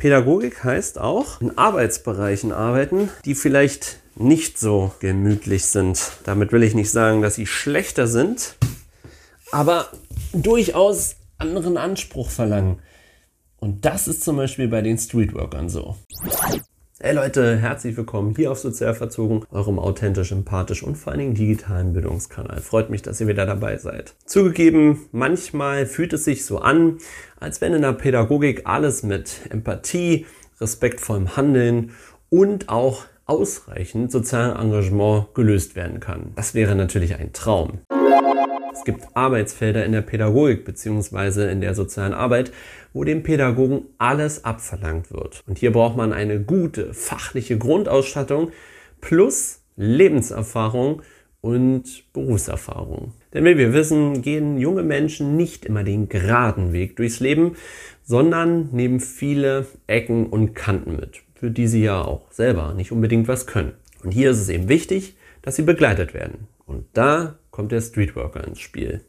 Pädagogik heißt auch in Arbeitsbereichen arbeiten, die vielleicht nicht so gemütlich sind. Damit will ich nicht sagen, dass sie schlechter sind, aber durchaus anderen Anspruch verlangen. Und das ist zum Beispiel bei den Streetworkern so. Hey Leute, herzlich willkommen hier auf Sozial Verzogen, eurem authentisch, empathisch und vor allen Dingen digitalen Bildungskanal. Freut mich, dass ihr wieder dabei seid. Zugegeben, manchmal fühlt es sich so an, als wenn in der Pädagogik alles mit Empathie, respektvollem Handeln und auch ausreichend sozialem Engagement gelöst werden kann. Das wäre natürlich ein Traum. Es gibt Arbeitsfelder in der Pädagogik bzw. in der sozialen Arbeit, wo dem Pädagogen alles abverlangt wird. Und hier braucht man eine gute fachliche Grundausstattung plus Lebenserfahrung und Berufserfahrung. Denn wie wir wissen, gehen junge Menschen nicht immer den geraden Weg durchs Leben, sondern nehmen viele Ecken und Kanten mit, für die sie ja auch selber nicht unbedingt was können. Und hier ist es eben wichtig, dass sie begleitet werden. Und da kommt der Streetworker ins Spiel.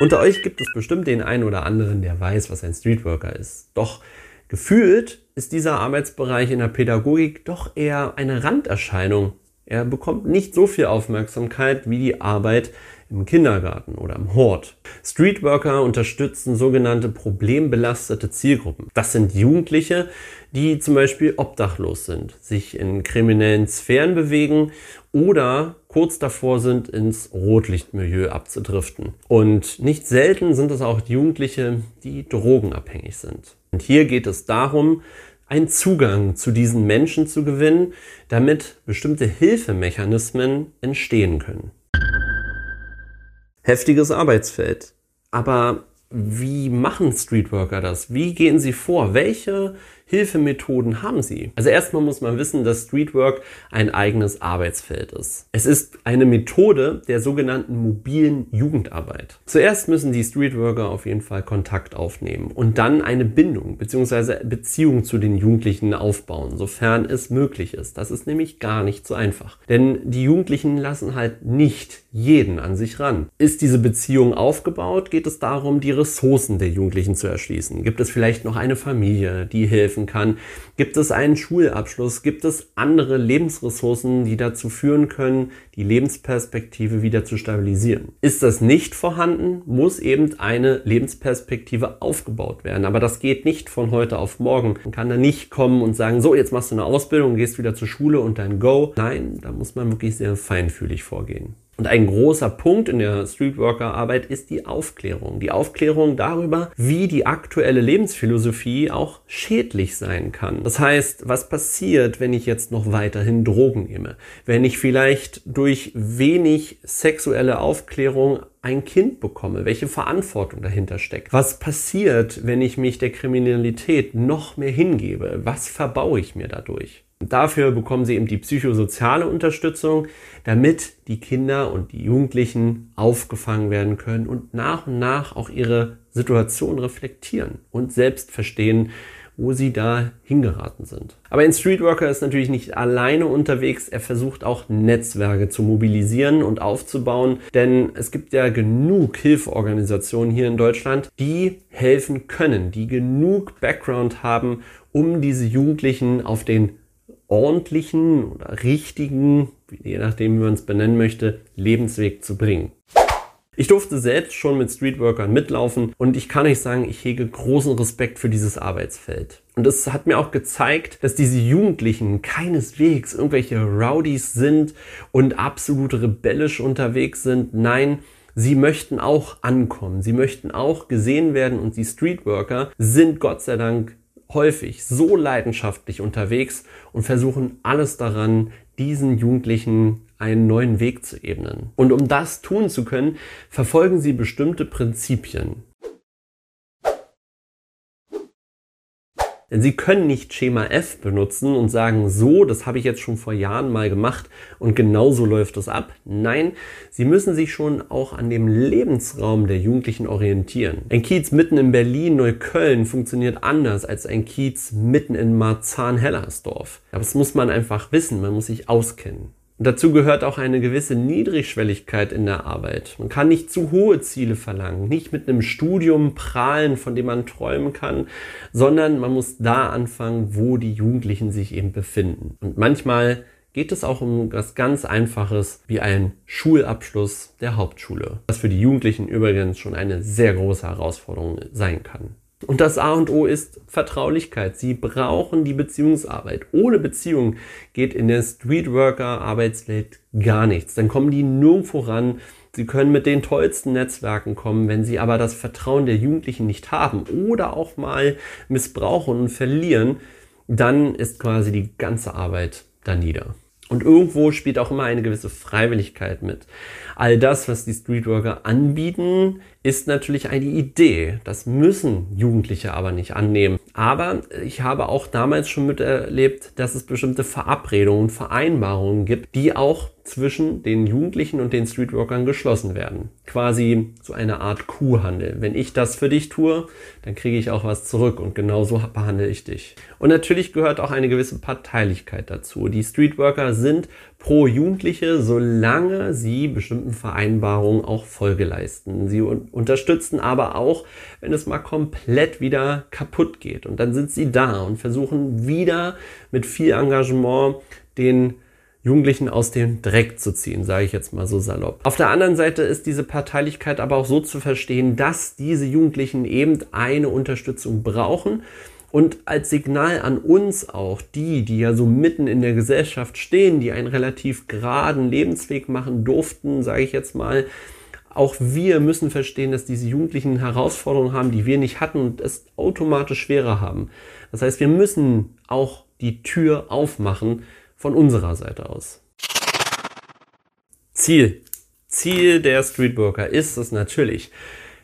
Unter euch gibt es bestimmt den einen oder anderen, der weiß, was ein Streetworker ist. Doch gefühlt ist dieser Arbeitsbereich in der Pädagogik doch eher eine Randerscheinung. Er bekommt nicht so viel Aufmerksamkeit wie die Arbeit im Kindergarten oder im Hort. Streetworker unterstützen sogenannte problembelastete Zielgruppen. Das sind Jugendliche, die zum Beispiel obdachlos sind, sich in kriminellen Sphären bewegen oder kurz davor sind, ins Rotlichtmilieu abzudriften. Und nicht selten sind es auch Jugendliche, die drogenabhängig sind. Und hier geht es darum, einen Zugang zu diesen Menschen zu gewinnen, damit bestimmte Hilfemechanismen entstehen können. Heftiges Arbeitsfeld. Aber wie machen Streetworker das? Wie gehen sie vor? Welche Hilfemethoden haben sie? Also erstmal muss man wissen, dass Streetwork ein eigenes Arbeitsfeld ist. Es ist eine Methode der sogenannten mobilen Jugendarbeit. Zuerst müssen die Streetworker auf jeden Fall Kontakt aufnehmen und dann eine Bindung bzw. Beziehung zu den Jugendlichen aufbauen, sofern es möglich ist. Das ist nämlich gar nicht so einfach. Denn die Jugendlichen lassen halt nicht jeden an sich ran. Ist diese Beziehung aufgebaut, geht es darum, die Ressourcen der Jugendlichen zu erschließen. Gibt es vielleicht noch eine Familie, die helfen kann? Gibt es einen Schulabschluss? Gibt es andere Lebensressourcen, die dazu führen können, die Lebensperspektive wieder zu stabilisieren? Ist das nicht vorhanden, muss eben eine Lebensperspektive aufgebaut werden. Aber das geht nicht von heute auf morgen. Man kann da nicht kommen und sagen, so, jetzt machst du eine Ausbildung, gehst wieder zur Schule und dann go. Nein, da muss man wirklich sehr feinfühlig vorgehen. Und ein großer Punkt in der Streetworker-Arbeit ist die Aufklärung. Die Aufklärung darüber, wie die aktuelle Lebensphilosophie auch schädlich sein kann. Das heißt, was passiert, wenn ich jetzt noch weiterhin Drogen nehme? Wenn ich vielleicht durch wenig sexuelle Aufklärung ein Kind bekomme, welche Verantwortung dahinter steckt. Was passiert, wenn ich mich der Kriminalität noch mehr hingebe? Was verbaue ich mir dadurch? Dafür bekommen sie eben die psychosoziale Unterstützung, damit die Kinder und die Jugendlichen aufgefangen werden können und nach und nach auch ihre Situation reflektieren und selbst verstehen, wo sie da hingeraten sind. Aber ein Streetworker ist natürlich nicht alleine unterwegs. Er versucht auch Netzwerke zu mobilisieren und aufzubauen, denn es gibt ja genug Hilfeorganisationen hier in Deutschland, die helfen können, die genug Background haben, um diese Jugendlichen auf den ordentlichen oder richtigen, je nachdem wie man es benennen möchte, Lebensweg zu bringen. Ich durfte selbst schon mit Streetworkern mitlaufen und ich kann euch sagen, ich hege großen Respekt für dieses Arbeitsfeld. Und es hat mir auch gezeigt, dass diese Jugendlichen keineswegs irgendwelche Rowdies sind und absolut rebellisch unterwegs sind. Nein, Sie möchten auch ankommen, sie möchten auch gesehen werden und die Streetworker sind Gott sei Dank häufig so leidenschaftlich unterwegs und versuchen alles daran, diesen Jugendlichen einen neuen Weg zu ebnen. Und um das tun zu können, verfolgen sie bestimmte Prinzipien. Denn sie können nicht Schema F benutzen und sagen, so, das habe ich jetzt schon vor Jahren mal gemacht und genau so läuft es ab. Nein, sie müssen sich schon auch an dem Lebensraum der Jugendlichen orientieren. Ein Kiez mitten in Berlin, Neukölln funktioniert anders als ein Kiez mitten in Marzahn-Hellersdorf. Aber das muss man einfach wissen, man muss sich auskennen. Und dazu gehört auch eine gewisse Niedrigschwelligkeit in der Arbeit. Man kann nicht zu hohe Ziele verlangen, nicht mit einem Studium prahlen, von dem man träumen kann, sondern man muss da anfangen, wo die Jugendlichen sich eben befinden. Und manchmal geht es auch um was ganz Einfaches wie einen Schulabschluss der Hauptschule, was für die Jugendlichen übrigens schon eine sehr große Herausforderung sein kann. Und das A und O ist Vertraulichkeit. Sie brauchen die Beziehungsarbeit. Ohne Beziehung geht in der Streetworker-Arbeitswelt gar nichts. Dann kommen die nirgendwo ran. Sie können mit den tollsten Netzwerken kommen, wenn sie aber das Vertrauen der Jugendlichen nicht haben oder auch mal missbrauchen und verlieren, dann ist quasi die ganze Arbeit da nieder. Und irgendwo spielt auch immer eine gewisse Freiwilligkeit mit. All das, was die Streetworker anbieten, ist natürlich eine Idee. Das müssen Jugendliche aber nicht annehmen. Aber ich habe auch damals schon miterlebt, dass es bestimmte Verabredungen, Vereinbarungen gibt, die auch zwischen den Jugendlichen und den Streetworkern geschlossen werden. Quasi so eine Art Kuhhandel. Wenn ich das für dich tue, dann kriege ich auch was zurück und genauso behandle ich dich. Und natürlich gehört auch eine gewisse Parteilichkeit dazu. Die Streetworker sind pro Jugendliche, solange sie bestimmten Vereinbarungen auch Folge leisten. Sie unterstützen aber auch, wenn es mal komplett wieder kaputt geht. Und dann sind sie da und versuchen wieder mit viel Engagement den Jugendlichen aus dem Dreck zu ziehen, sage ich jetzt mal so salopp. Auf der anderen Seite ist diese Parteilichkeit aber auch so zu verstehen, dass diese Jugendlichen eben eine Unterstützung brauchen und als Signal an uns auch, die, die ja so mitten in der Gesellschaft stehen, die einen relativ geraden Lebensweg machen durften, sage ich jetzt mal, auch wir müssen verstehen, dass diese Jugendlichen Herausforderungen haben, die wir nicht hatten und es automatisch schwerer haben. Das heißt, wir müssen auch die Tür aufmachen von unserer Seite aus. Ziel. Ziel der Streetworker ist es natürlich,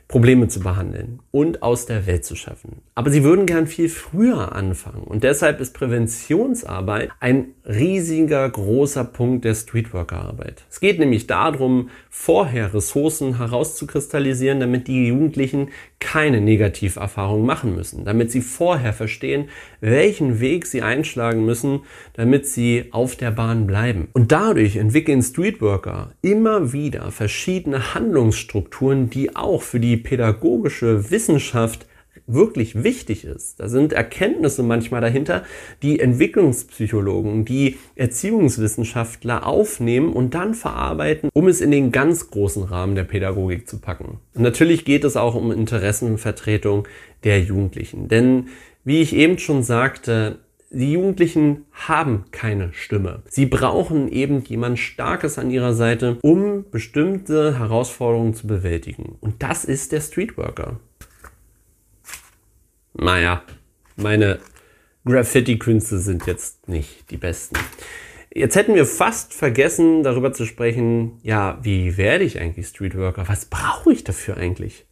Probleme zu behandeln und aus der Welt zu schaffen. Aber sie würden gern viel früher anfangen und deshalb ist Präventionsarbeit ein riesiger großer Punkt der Streetworker-Arbeit. Es geht nämlich darum, vorher Ressourcen herauszukristallisieren, damit die Jugendlichen keine Negativerfahrungen machen müssen, damit sie vorher verstehen, welchen Weg sie einschlagen müssen, damit sie auf der Bahn bleiben. Und dadurch entwickeln Streetworker immer wieder verschiedene Handlungsstrukturen, die auch für die pädagogische Wissenschaft wirklich wichtig ist. Da sind Erkenntnisse manchmal dahinter, die Entwicklungspsychologen, die Erziehungswissenschaftler aufnehmen und dann verarbeiten, um es in den ganz großen Rahmen der Pädagogik zu packen. Und natürlich geht es auch um Interessenvertretung der Jugendlichen. Denn wie ich eben schon sagte, die Jugendlichen haben keine Stimme. Sie brauchen eben jemand Starkes an ihrer Seite, um bestimmte Herausforderungen zu bewältigen. Und das ist der Streetworker. Naja, meine Graffiti-Künste sind jetzt nicht die besten. Jetzt hätten wir fast vergessen, darüber zu sprechen, ja, wie werde ich eigentlich Streetworker? Was brauche ich dafür eigentlich?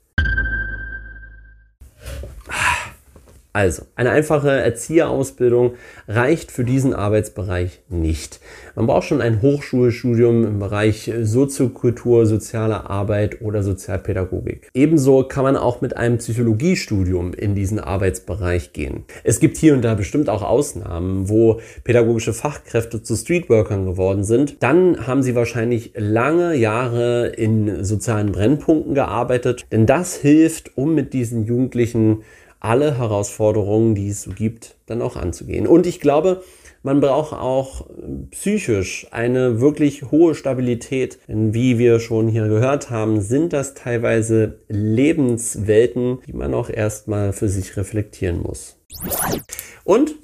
Also, eine einfache Erzieherausbildung reicht für diesen Arbeitsbereich nicht. Man braucht schon ein Hochschulstudium im Bereich Soziokultur, soziale Arbeit oder Sozialpädagogik. Ebenso kann man auch mit einem Psychologiestudium in diesen Arbeitsbereich gehen. Es gibt hier und da bestimmt auch Ausnahmen, wo pädagogische Fachkräfte zu Streetworkern geworden sind. Dann haben sie wahrscheinlich lange Jahre in sozialen Brennpunkten gearbeitet, denn das hilft, um mit diesen Jugendlichen alle Herausforderungen, die es so gibt, dann auch anzugehen. Und ich glaube, man braucht auch psychisch eine wirklich hohe Stabilität. Denn wie wir schon hier gehört haben, sind das teilweise Lebenswelten, die man auch erstmal für sich reflektieren muss. Und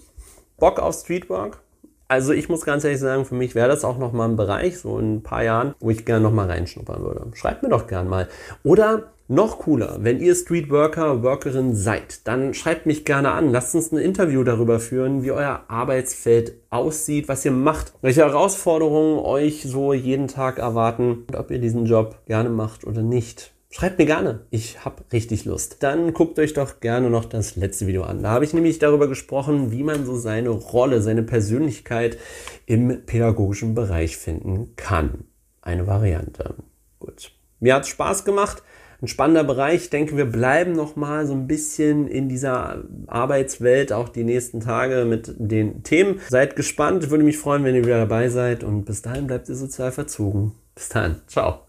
Bock auf Streetwork? Also ich muss ganz ehrlich sagen, für mich wäre das auch nochmal ein Bereich, so in ein paar Jahren, wo ich gerne nochmal reinschnuppern würde. Schreibt mir doch gern mal. Oder noch cooler, wenn ihr Streetworker, Workerin seid, dann schreibt mich gerne an. Lasst uns ein Interview darüber führen, wie euer Arbeitsfeld aussieht, was ihr macht, welche Herausforderungen euch so jeden Tag erwarten und ob ihr diesen Job gerne macht oder nicht. Schreibt mir gerne. Ich habe richtig Lust. Dann guckt euch doch gerne noch das letzte Video an. Da habe ich nämlich darüber gesprochen, wie man so seine Rolle, seine Persönlichkeit im pädagogischen Bereich finden kann. Eine Variante. Gut. Mir hat es Spaß gemacht. ein spannender Bereich. Ich denke, wir bleiben noch mal so ein bisschen in dieser Arbeitswelt auch die nächsten Tage mit den Themen. Seid gespannt. Würde mich freuen, wenn ihr wieder dabei seid und bis dahin bleibt ihr sozial verzogen. Bis dann. Ciao.